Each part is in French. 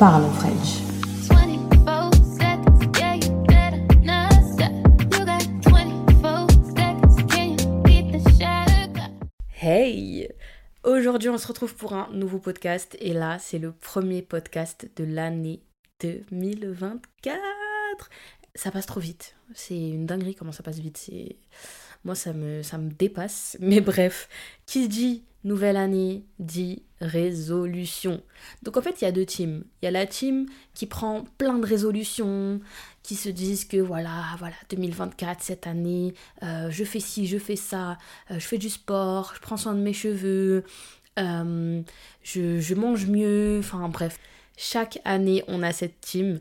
parle French. 24 seconds, yeah, you better not stop. You got 24 seconds, can you beat the shot? Hey Aujourd'hui, on se retrouve pour un nouveau podcast et là, c'est le premier podcast de l'année 2024. Ça passe trop vite. C'est une dinguerie comment ça passe vite. Moi ça me dépasse. Mais bref, qui dit nouvelle année dit résolution. Donc en fait, il y a deux teams. Il y a la team qui prend plein de résolutions, qui se disent que voilà, voilà, 2024 cette année, euh, je fais ci, je fais ça, euh, je fais du sport, je prends soin de mes cheveux, euh, je, je mange mieux, enfin bref. Chaque année, on a cette team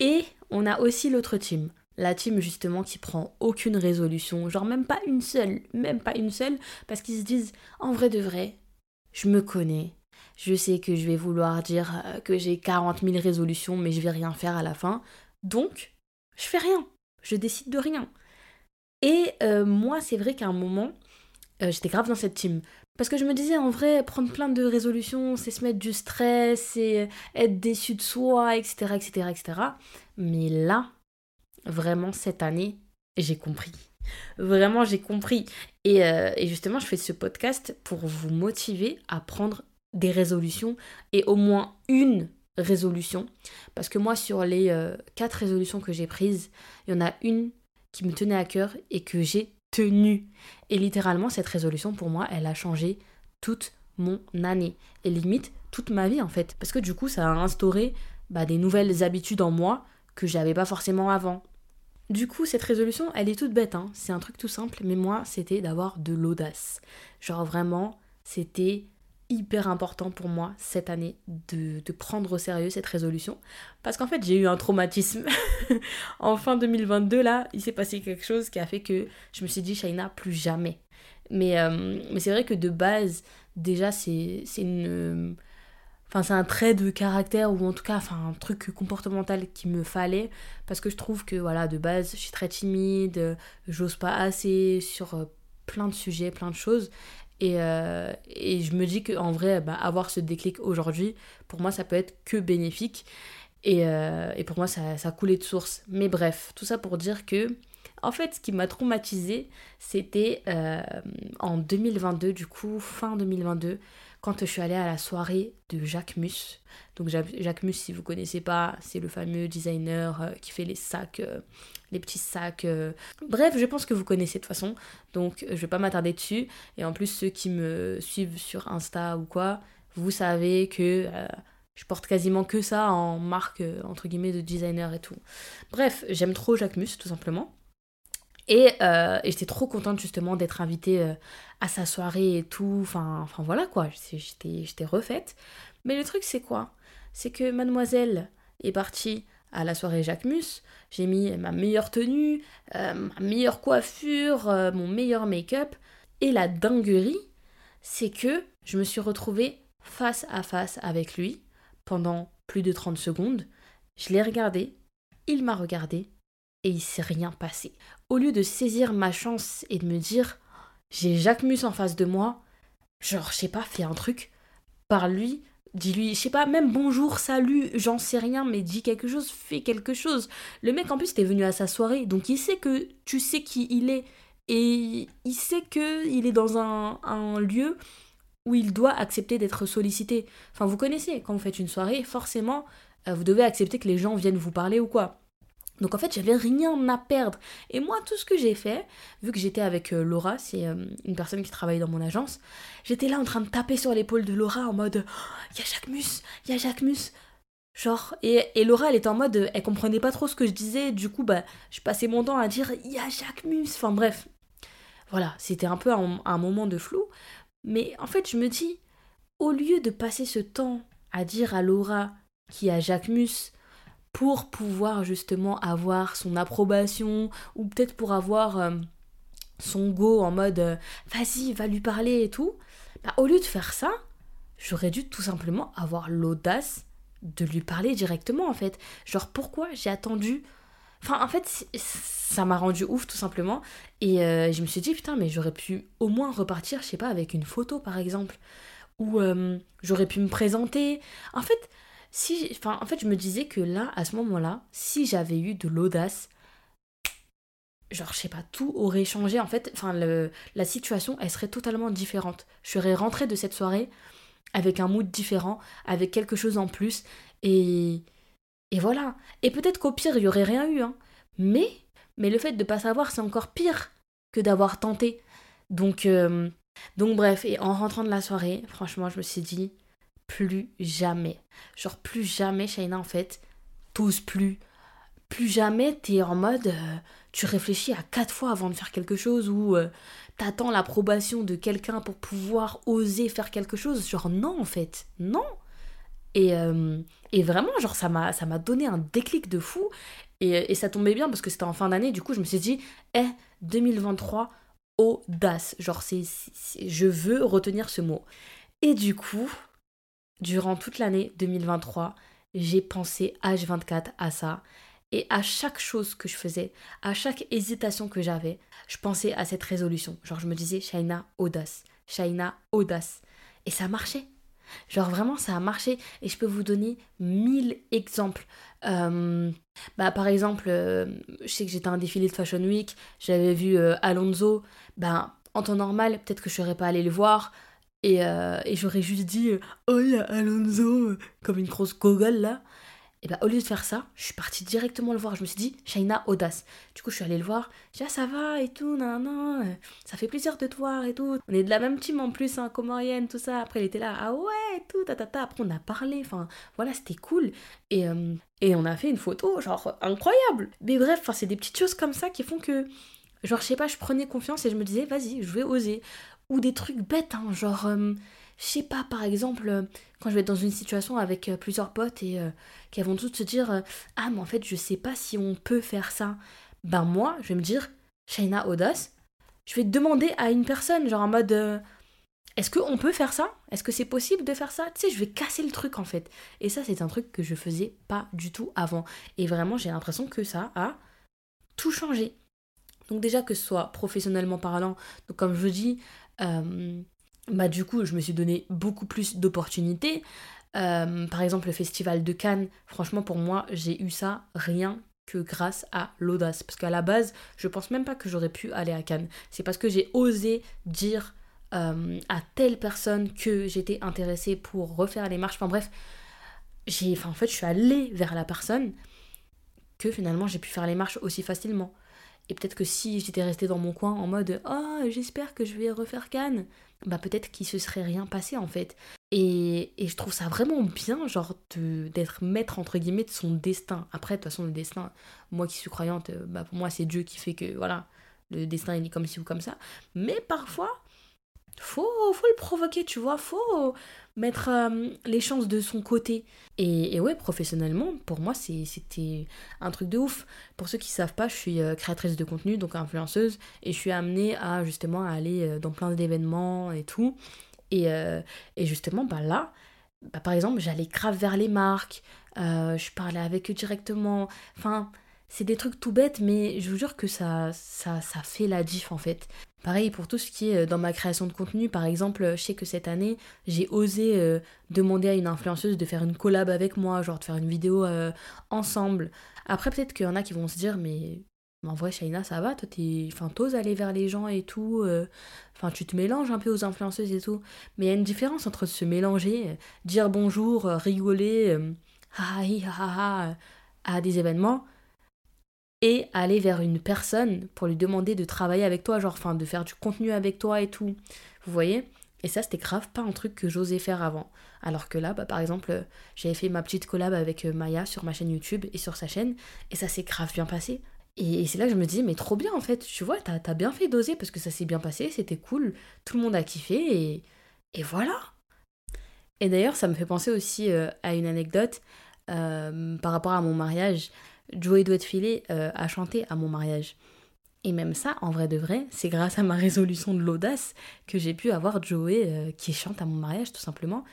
et on a aussi l'autre team. La team justement qui prend aucune résolution, genre même pas une seule, même pas une seule, parce qu'ils se disent en vrai de vrai, je me connais, je sais que je vais vouloir dire euh, que j'ai 40 000 résolutions, mais je vais rien faire à la fin. Donc, je fais rien. Je décide de rien. Et euh, moi, c'est vrai qu'à un moment, euh, j'étais grave dans cette team. Parce que je me disais, en vrai, prendre plein de résolutions, c'est se mettre du stress, c'est être déçu de soi, etc., etc., etc. Mais là, vraiment, cette année, j'ai compris. Vraiment, j'ai compris. Et, euh, et justement, je fais ce podcast pour vous motiver à prendre des résolutions et au moins une résolution. Parce que moi, sur les euh, quatre résolutions que j'ai prises, il y en a une qui me tenait à cœur et que j'ai tenue. Et littéralement, cette résolution, pour moi, elle a changé toute mon année. Et limite, toute ma vie, en fait. Parce que du coup, ça a instauré bah, des nouvelles habitudes en moi que j'avais pas forcément avant. Du coup, cette résolution, elle est toute bête, hein. c'est un truc tout simple, mais moi, c'était d'avoir de l'audace. Genre vraiment, c'était hyper important pour moi cette année de, prendre au sérieux cette résolution. Parce qu'en fait, j'ai eu un traumatisme. en fin 2022, là, il s'est passé quelque chose qui a fait que je me suis dit, Shaina, plus jamais. Mais, euh, mais c'est vrai que de base, déjà, c'est une Enfin, c'est un trait de caractère ou en tout cas, enfin, un truc comportemental qu'il me fallait parce que je trouve que voilà, de base, je suis très timide, j'ose pas assez sur euh, plein de sujets, plein de choses. Et, euh, et je me dis qu'en vrai, bah, avoir ce déclic aujourd'hui, pour moi, ça peut être que bénéfique. Et, euh, et pour moi, ça, ça a coulé de source. Mais bref, tout ça pour dire que, en fait, ce qui m'a traumatisé, c'était en 2022, du coup, fin 2022 quand je suis allée à la soirée de Jacques Mus. Donc Jacques Mus, si vous connaissez pas, c'est le fameux designer euh, qui fait les sacs, euh, les petits sacs. Euh. Bref, je pense que vous connaissez de toute façon, donc je vais pas m'attarder dessus. Et en plus, ceux qui me suivent sur Insta ou quoi, vous savez que je porte quasiment que ça en marque entre guillemets de designer et tout. Bref, j'aime trop Jacques Mus tout simplement. Et, euh, et j'étais trop contente justement d'être invitée euh, à sa soirée et tout. Enfin, enfin voilà quoi, j'étais refaite. Mais le truc c'est quoi? C'est que mademoiselle est partie à la soirée Jacques Mus. J'ai mis ma meilleure tenue, euh, ma meilleure coiffure, mon meilleur make-up. Et la dinguerie, c'est que je me suis retrouvée face à face avec lui pendant plus de 30 secondes. Je l'ai regardé, il m'a regardé et il s'est rien passé. Au lieu de saisir ma chance et de me dire j'ai Jacques Mus en face de moi, genre je sais pas, fais un truc, par lui, dis-lui, je sais pas, même bonjour, salut, j'en sais rien, mais dis quelque chose, fais quelque chose. Le mec en plus était venu à sa soirée, donc il sait que tu sais qui il est et il sait que il est dans un, un lieu où il doit accepter d'être sollicité. Enfin, vous connaissez, quand vous faites une soirée, forcément, euh, vous devez accepter que les gens viennent vous parler ou quoi. Donc en fait, j'avais rien à perdre. Et moi, tout ce que j'ai fait, vu que j'étais avec euh, Laura, c'est euh, une personne qui travaille dans mon agence, j'étais là en train de taper sur l'épaule de Laura en mode Il y a Jacques Mus, il y a. Genre, et, et, Laura, elle était en mode, elle comprenait pas trop ce que je disais, du coup, bah, je passais mon temps à dire Il y a Jacques Mus. Enfin bref. Voilà, c'était un peu un, moment de flou. Mais en fait, je me dis, au lieu de passer ce temps à dire à Laura qu'il y a Jacques Mus, pour pouvoir justement avoir son approbation ou peut-être pour avoir euh, son go en mode euh, vas-y, va lui parler et tout, bah, au lieu de faire ça, j'aurais dû tout simplement avoir l'audace de lui parler directement en fait. Genre pourquoi j'ai attendu? Enfin, en fait, ça m'a rendu ouf tout simplement. Et euh, je me suis dit, putain, mais j'aurais pu au moins repartir, je sais pas, avec une photo par exemple. Ou j'aurais pu me présenter. En fait, si, enfin, en fait, je me disais que là, à ce moment-là, si j'avais eu de l'audace, genre, je sais pas, tout aurait changé. En fait, enfin, le, la situation, elle serait totalement différente. Je serais rentrée de cette soirée avec un mood différent, avec quelque chose en plus, et, et voilà. Et peut-être qu'au pire, il y aurait rien eu, hein. Mais, mais le fait de pas savoir, c'est encore pire que d'avoir tenté. Donc, euh, donc bref, et en rentrant de la soirée, franchement, je me suis dit, plus jamais. Genre, plus jamais, Shaina, en fait, t'oses plus. Plus jamais, t'es en mode, euh, tu réfléchis à quatre fois avant de faire quelque chose ou euh, t'attends l'approbation de quelqu'un pour pouvoir oser faire quelque chose. Genre, non, en fait, non. Et, euh, et vraiment, genre, ça m'a, donné un déclic de fou. Et, et ça tombait bien parce que c'était en fin d'année. Du coup, je me suis dit, eh, 2023, audace. Genre, c'est- je veux retenir ce mot. Et du coup, durant toute l'année 2023, j'ai pensé H24 à ça. Et à chaque chose que je faisais, à chaque hésitation que j'avais, je pensais à cette résolution. Genre, je me disais, Shaina, audace. Shaina, audace. Et ça marchait. Genre, vraiment, ça a marché. Et je peux vous donner mille exemples. Euh, bah, par exemple, euh, je sais que j'étais à un défilé de Fashion Week, j'avais vu euh, Alonso. Ben, en temps normal, peut-être que je serais pas allée le voir. Et, euh, et j'aurais juste dit, euh, oh, y a Alonso, euh, comme une grosse gogole là. Et bah, au lieu de faire ça, je suis partie directement le voir. Je me suis dit, Shaina, audace. Du coup, je suis allée le voir. J'ai dit, ah, ça va et tout, nan, nan, euh, ça fait plaisir de te voir et tout. On est de la même team en plus, hein, comorienne, tout ça. Après, il était là, ah ouais, et tout, ta, ta, ta. Après, on a parlé. Enfin, voilà, c'était cool. Et, euh, et on a fait une photo, genre, incroyable. Mais bref, c'est des petites choses comme ça qui font que, genre, je sais pas, je prenais confiance et je me disais, vas-y, je vais oser. Ou des trucs bêtes, hein, genre, euh, je sais pas, par exemple, euh, quand je vais être dans une situation avec euh, plusieurs potes et qu'elles vont toutes se dire Ah, mais en fait, je sais pas si on peut faire ça. Ben, moi, je vais me dire Shaina Audace, je vais demander à une personne, genre en mode Est-ce qu'on peut faire ça? Est-ce que c'est possible de faire ça? Tu sais, je vais casser le truc en fait. Et ça, c'est un truc que je faisais pas du tout avant. Et vraiment, j'ai l'impression que ça a tout changé. Donc, déjà, que ce soit professionnellement parlant, comme je vous dis, euh, bah du coup je me suis donné beaucoup plus d'opportunités. Euh, par exemple le festival de Cannes, franchement pour moi j'ai eu ça rien que grâce à l'audace. Parce qu'à la base je pense même pas que j'aurais pu aller à Cannes. C'est parce que j'ai osé dire euh, à telle personne que j'étais intéressée pour refaire les marches. Enfin bref, j'ai, en fait je suis allée vers la personne que finalement j'ai pu faire les marches aussi facilement. Et peut-être que si j'étais restée dans mon coin en mode Oh, j'espère que je vais refaire Cannes, bah peut-être qu'il se serait rien passé en fait. Et, et je trouve ça vraiment bien, genre, d'être maître entre guillemets de son destin. Après, de toute façon, le destin, moi qui suis croyante, euh, bah pour moi, c'est Dieu qui fait que, voilà, le destin il est comme ci ou comme ça. Mais parfois, faut, faut le provoquer, tu vois, faut mettre euh, les chances de son côté. Et, et ouais, professionnellement, pour moi, c'était un truc de ouf. Pour ceux qui savent pas, je suis euh, créatrice de contenu, donc influenceuse, et je suis amenée à justement aller euh, dans plein d'événements et tout. Et, et justement, bah là, bah, par exemple, j'allais grave vers les marques, je parlais avec eux directement. Enfin, c'est des trucs tout bêtes, mais je vous jure que ça, ça, ça fait la diff en fait. Pareil pour tout ce qui est euh, dans ma création de contenu, par exemple, je sais que cette année, j'ai osé euh, demander à une influenceuse de faire une collab avec moi, genre de faire une vidéo euh, ensemble. Après, peut-être qu'il y en a qui vont se dire, mais, en vrai, Shaina, ça va, toi, t'oses aller vers les gens et tout. Enfin, tu te mélanges un peu aux influenceuses et tout. Mais il y a une différence entre se mélanger, dire bonjour, rigoler, ah, hi, ah, ah, à des événements, et aller vers une personne pour lui demander de travailler avec toi, genre, enfin, de faire du contenu avec toi et tout. Vous voyez? Et ça, c'était grave pas un truc que j'osais faire avant. Alors que là, bah, par exemple, j'avais fait ma petite collab avec euh, Maya sur ma chaîne YouTube et sur sa chaîne, et ça s'est grave bien passé. Et, c'est là que je me dis, mais trop bien en fait, tu vois, t'as as bien fait d'oser parce que ça s'est bien passé, c'était cool, tout le monde a kiffé, et, et voilà. Et d'ailleurs, ça me fait penser aussi euh, à une anecdote euh, par rapport à mon mariage. Joey Doit Filet euh, a chanté à mon mariage. Et même ça, en vrai de vrai, c'est grâce à ma résolution de l'audace que j'ai pu avoir Joey euh, qui chante à mon mariage, tout simplement.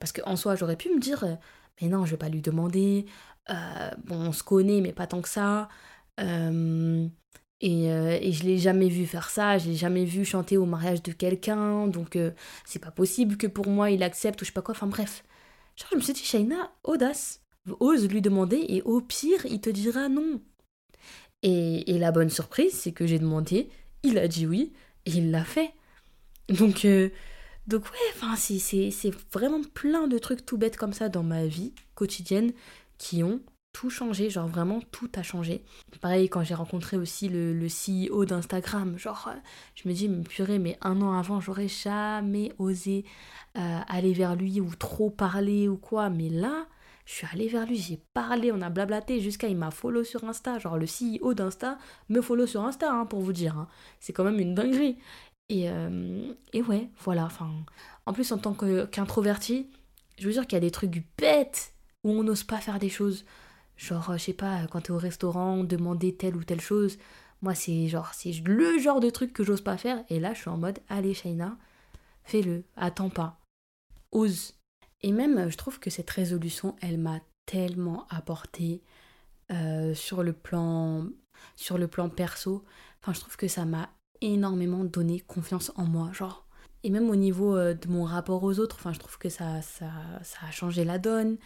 Parce qu'en soi, j'aurais pu me dire, euh, mais non, je vais pas lui demander. euh, bon, on se connaît, mais pas tant que ça. Et, euh, et je l'ai jamais vu faire ça, je l'ai jamais vu chanter au mariage de quelqu'un, donc euh, c'est pas possible que pour moi il accepte ou je sais pas quoi. Enfin bref, Genre, je me suis dit, Shaina, audace. Ose lui demander et au pire, il te dira non. Et, et la bonne surprise, c'est que j'ai demandé, il a dit oui et il l'a fait. Donc, euh, donc ouais, c'est- vraiment plein de trucs tout bêtes comme ça dans ma vie quotidienne qui ont tout changé, genre vraiment tout a changé. Pareil, quand j'ai rencontré aussi le, le CEO d'Instagram, genre, euh, je me dis, mais purée, mais un an avant, j'aurais jamais osé euh, aller vers lui ou trop parler ou quoi, mais là, je suis allée vers lui, j'ai parlé, on a blablaté jusqu'à il m'a follow sur Insta, genre le CEO d'Insta me follow sur Insta, hein, pour vous dire, hein. c'est quand même une dinguerie. Et, euh, et ouais, voilà, enfin, en plus en tant qu'introverti, je veux dire qu'il y a des trucs bêtes où on n'ose pas faire des choses. Genre, euh, je sais pas, quand t'es au restaurant, demander telle ou telle chose. Moi, c'est genre, c'est le genre de truc que j'ose pas faire. Et là, je suis en mode, allez, Shaina, fais-le, attends pas, ose. Et même, euh, je trouve que cette résolution, elle m'a tellement apporté euh, sur le plan, sur le plan perso. Enfin, je trouve que ça m'a énormément donné confiance en moi, genre. Et même au niveau euh, de mon rapport aux autres, enfin, je trouve que ça, ça, ça a changé la donne.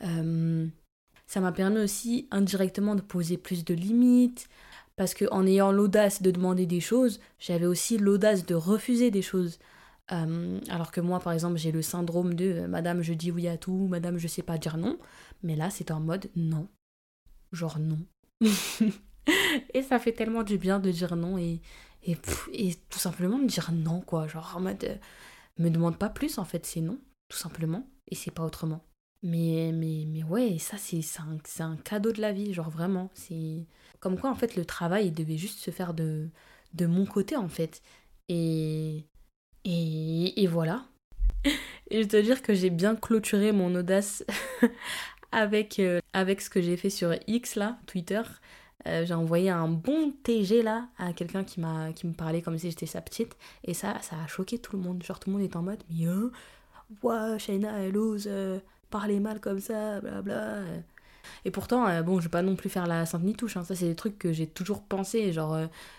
Ça m'a permis aussi indirectement de poser plus de limites. Parce que en ayant l'audace de demander des choses, j'avais aussi l'audace de refuser des choses. Euh, alors que moi, par exemple, j'ai le syndrome de euh, Madame, je dis oui à tout, Madame, je sais pas dire non. Mais là, c'est en mode non. Genre non. et ça fait tellement du bien de dire non et, et, tout simplement de dire non, quoi. Genre en mode, euh, me demande pas plus, en fait, c'est non, tout simplement. Et c'est pas autrement. Mais, mais, mais ouais, ça, c'est un, un cadeau de la vie, genre vraiment. C'est comme quoi, en fait, le travail, il devait juste se faire de, de mon côté, en fait. Et, et, voilà. Et je dois dire que j'ai bien clôturé mon audace avec, euh, avec ce que j'ai fait sur X, là, Twitter. Euh, j'ai envoyé un bon TG là à quelqu'un qui m'a qui me parlait comme si j'étais sa petite et ça ça a choqué tout le monde genre tout le monde est en mode mais hein? Ouais Shaina elle ose euh, parler mal comme ça blabla et pourtant bon je vais pas non plus faire la sainte nitouche hein. ça c'est des trucs que j'ai toujours pensé genre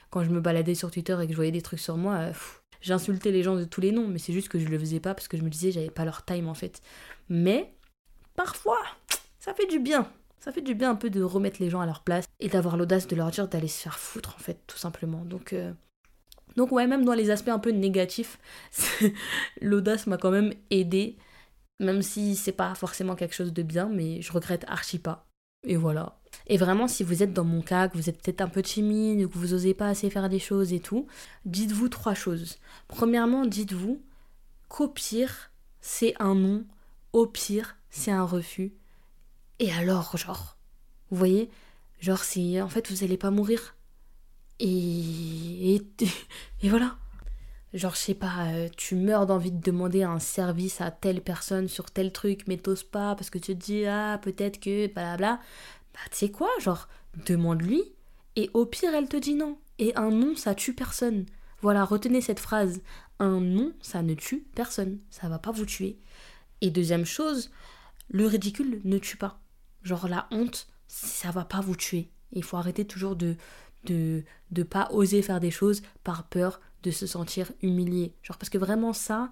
quand je me baladais sur Twitter et que je voyais des trucs sur moi pff, j'insultais les gens de tous les noms mais c'est juste que je le faisais pas parce que je me disais j'avais pas leur time en fait. Mais parfois ça fait du bien. Ça fait du bien un peu de remettre les gens à leur place et d'avoir l'audace de leur dire d'aller se faire foutre en fait tout simplement. Donc euh, donc ouais même dans les aspects un peu négatifs l'audace m'a quand même aidé même si c'est pas forcément quelque chose de bien mais je regrette archi pas. Et voilà et vraiment si vous êtes dans mon cas que vous êtes peut-être un peu timide que vous osez pas assez faire des choses et tout dites-vous trois choses premièrement dites-vous qu'au pire c'est un non au pire c'est un refus et alors, genre, vous voyez, genre, c'est en fait, vous allez pas mourir. Et, et, et voilà. Genre, je sais pas, euh, tu meurs d'envie de demander un service à telle personne sur tel truc, mais t'oses pas parce que tu te dis, ah, peut-être que, blablabla. Bah, tu sais quoi, genre, demande-lui, et au pire, elle te dit non. Et un non, ça tue personne. Voilà, retenez cette phrase. Un non, ça ne tue personne. Ça va pas vous tuer. Et deuxième chose, le ridicule ne tue pas. Genre la honte, ça va pas vous tuer. Il faut arrêter toujours de de de pas oser faire des choses par peur de se sentir humilié. Genre parce que vraiment ça,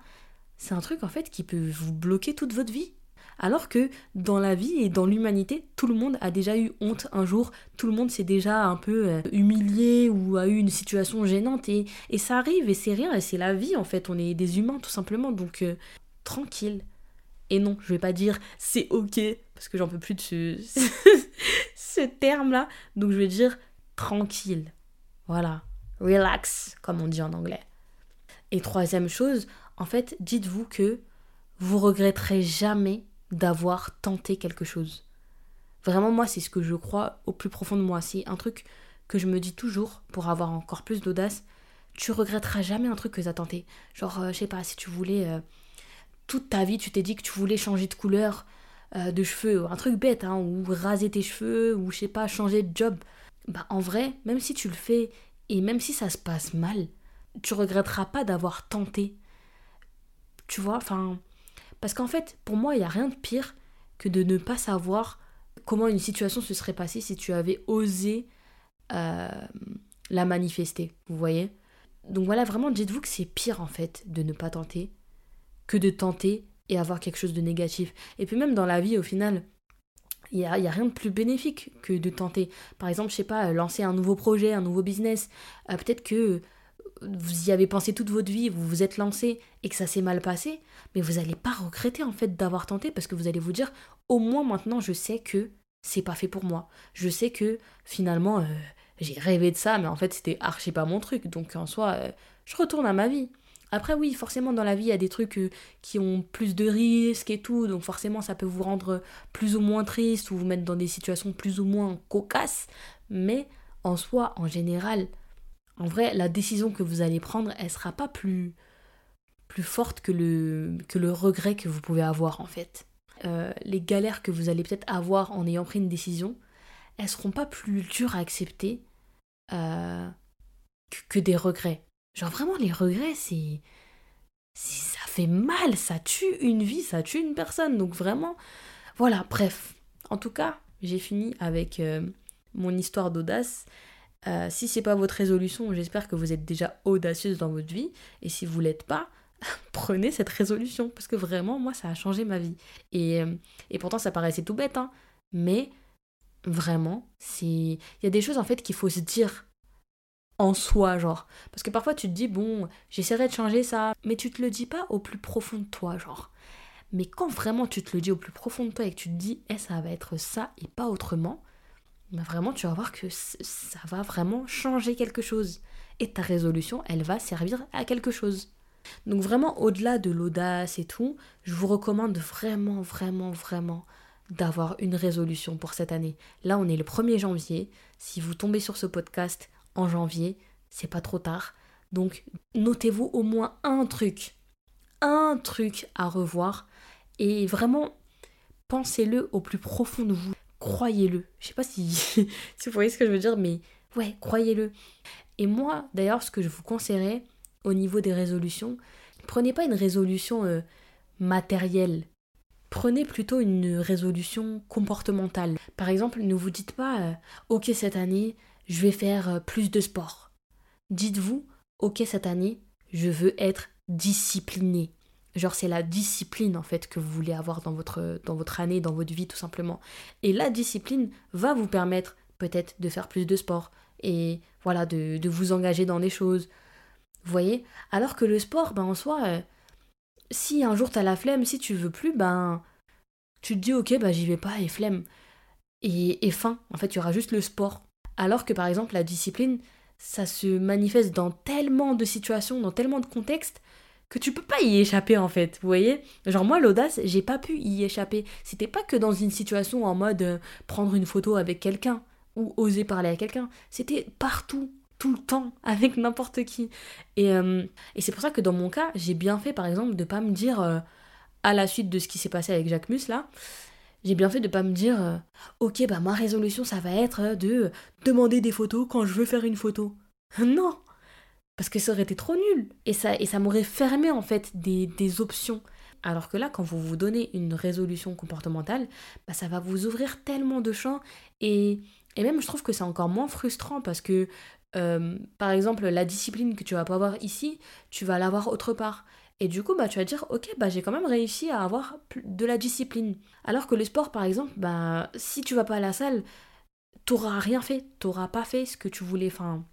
c'est un truc en fait qui peut vous bloquer toute votre vie. Alors que dans la vie et dans l'humanité, tout le monde a déjà eu honte un jour, tout le monde s'est déjà un peu euh, humilié ou a eu une situation gênante et, ça arrive et c'est rien et c'est la vie en fait, on est des humains tout simplement donc euh, tranquille. Et non, je vais pas dire c'est ok, parce que j'en peux plus de ce, ce terme-là. Donc je vais dire tranquille. Voilà. Relax, comme on dit en anglais. Et troisième chose, en fait, dites-vous que vous regretterez jamais d'avoir tenté quelque chose. Vraiment, moi, c'est ce que je crois au plus profond de moi. C'est un truc que je me dis toujours pour avoir encore plus d'audace. Tu regretteras jamais un truc que tu as tenté. Genre, euh, je sais pas, si tu voulais. euh, toute ta vie, tu t'es dit que tu voulais changer de couleur euh, de cheveux, un truc bête, hein, ou raser tes cheveux, ou je sais pas, changer de job. Bah en vrai, même si tu le fais, et même si ça se passe mal, tu regretteras pas d'avoir tenté. Tu vois, enfin... Parce qu'en fait, pour moi, il n'y a rien de pire que de ne pas savoir comment une situation se serait passée si tu avais osé euh, la manifester, vous voyez? Donc voilà, vraiment, dites-vous que c'est pire en fait de ne pas tenter que de tenter et avoir quelque chose de négatif. Et puis même dans la vie, au final, il n'y a, rien de plus bénéfique que de tenter. Par exemple, je sais pas, lancer un nouveau projet, un nouveau business. Euh, Peut-être que vous y avez pensé toute votre vie, vous vous êtes lancé et que ça s'est mal passé, mais vous n'allez pas regretter en fait d'avoir tenté parce que vous allez vous dire au moins maintenant je sais que c'est pas fait pour moi. Je sais que finalement euh, j'ai rêvé de ça, mais en fait c'était archi pas mon truc. Donc en soi, euh, je retourne à ma vie. Après oui, forcément dans la vie il y a des trucs euh, qui ont plus de risques et tout, donc forcément ça peut vous rendre plus ou moins triste ou vous mettre dans des situations plus ou moins cocasses, mais en soi, en général, en vrai, la décision que vous allez prendre, elle sera pas plus, plus forte que le, que le regret que vous pouvez avoir en fait. Euh, les galères que vous allez peut-être avoir en ayant pris une décision, elles seront pas plus dures à accepter euh, que, que des regrets. Genre vraiment, les regrets, c'est. Ça fait mal, ça tue une vie, ça tue une personne. Donc vraiment, voilà, bref. En tout cas, j'ai fini avec euh, mon histoire d'audace. Euh, si c'est pas votre résolution, j'espère que vous êtes déjà audacieuse dans votre vie. Et si vous l'êtes pas, prenez cette résolution. Parce que vraiment, moi, ça a changé ma vie. Et, euh, et pourtant, ça paraissait tout bête, hein. Mais vraiment. Il y a des choses en fait qu'il faut se dire en soi, genre. Parce que parfois, tu te dis, bon, j'essaierai de changer ça. Mais tu te le dis pas au plus profond de toi, genre. Mais quand vraiment tu te le dis au plus profond de toi et que tu te dis, eh, ça va être ça et pas autrement, bah vraiment, tu vas voir que ça va vraiment changer quelque chose. Et ta résolution, elle va servir à quelque chose. Donc vraiment, au-delà de l'audace et tout, je vous recommande vraiment, vraiment, vraiment d'avoir une résolution pour cette année. Là, on est le 1er janvier. Si vous tombez sur ce podcast en janvier, c'est pas trop tard. Donc, notez-vous au moins un truc. Un truc à revoir. Et vraiment, pensez-le au plus profond de vous croyez-le. Je sais pas si, vous voyez ce que je veux dire, mais ouais, croyez-le. Et moi, d'ailleurs, ce que je vous conseillerais au niveau des résolutions, prenez pas une résolution euh, matérielle. Prenez plutôt une résolution comportementale. Par exemple, ne vous dites pas euh, OK cette année, je vais faire euh, plus de sport. Dites-vous OK cette année, je veux être discipliné. Genre c'est la discipline en fait que vous voulez avoir dans votre, année, dans votre vie tout simplement. Et la discipline va vous permettre peut-être de faire plus de sport et voilà, de, vous engager dans des choses. Vous voyez? Alors que le sport, ben en soi, euh, si un jour t'as la flemme, si tu veux plus, ben tu te dis ok, bah j'y vais pas et flemme. Et, et fin, en fait, il y aura juste le sport. Alors que par exemple, la discipline, ça se manifeste dans tellement de situations, dans tellement de contextes que tu peux pas y échapper en fait, vous voyez? Genre moi l'audace, j'ai pas pu y échapper. C'était pas que dans une situation en mode euh, prendre une photo avec quelqu'un ou oser parler à quelqu'un, c'était partout, tout le temps, avec n'importe qui. Et, euh, et c'est pour ça que dans mon cas, j'ai bien fait par exemple de pas me dire euh, à la suite de ce qui s'est passé avec Jacques Mus là, j'ai bien fait de pas me dire OK, bah ma résolution ça va être de demander des photos quand je veux faire une photo. Non, parce que ça aurait été trop nul. Et ça, et ça m'aurait fermé en fait des, des options. Alors que là, quand vous vous donnez une résolution comportementale, bah, ça va vous ouvrir tellement de champs. Et, et même, je trouve que c'est encore moins frustrant parce que, euh, par exemple, la discipline que tu vas pas avoir ici, tu vas l'avoir autre part. Et du coup, bah, tu vas dire, ok, bah, j'ai quand même réussi à avoir de la discipline. Alors que le sport, par exemple, bah, si tu vas pas à la salle, t'auras rien fait. T'auras pas fait ce que tu voulais. Enfin,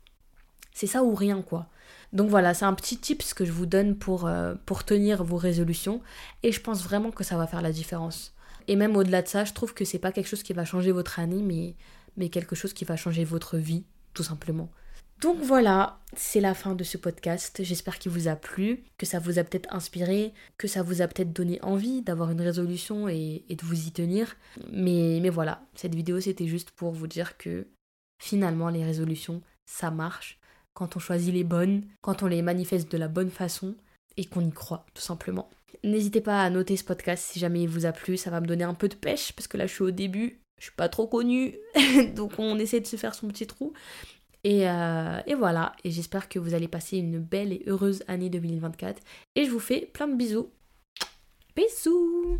c'est ça ou rien, quoi. Donc voilà, c'est un petit tips que je vous donne pour, euh, pour tenir vos résolutions. Et je pense vraiment que ça va faire la différence. Et même au-delà de ça, je trouve que c'est pas quelque chose qui va changer votre année, mais, mais quelque chose qui va changer votre vie, tout simplement. Donc voilà, c'est la fin de ce podcast. J'espère qu'il vous a plu, que ça vous a peut-être inspiré, que ça vous a peut-être donné envie d'avoir une résolution et, et de vous y tenir. Mais, mais voilà, cette vidéo c'était juste pour vous dire que finalement les résolutions, ça marche quand on choisit les bonnes, quand on les manifeste de la bonne façon et qu'on y croit, tout simplement. N'hésitez pas à noter ce podcast si jamais il vous a plu, ça va me donner un peu de pêche parce que là je suis au début, je suis pas trop connue, donc on essaie de se faire son petit trou. Et, euh, et voilà, et j'espère que vous allez passer une belle et heureuse année 2024. Et je vous fais plein de bisous. Bisous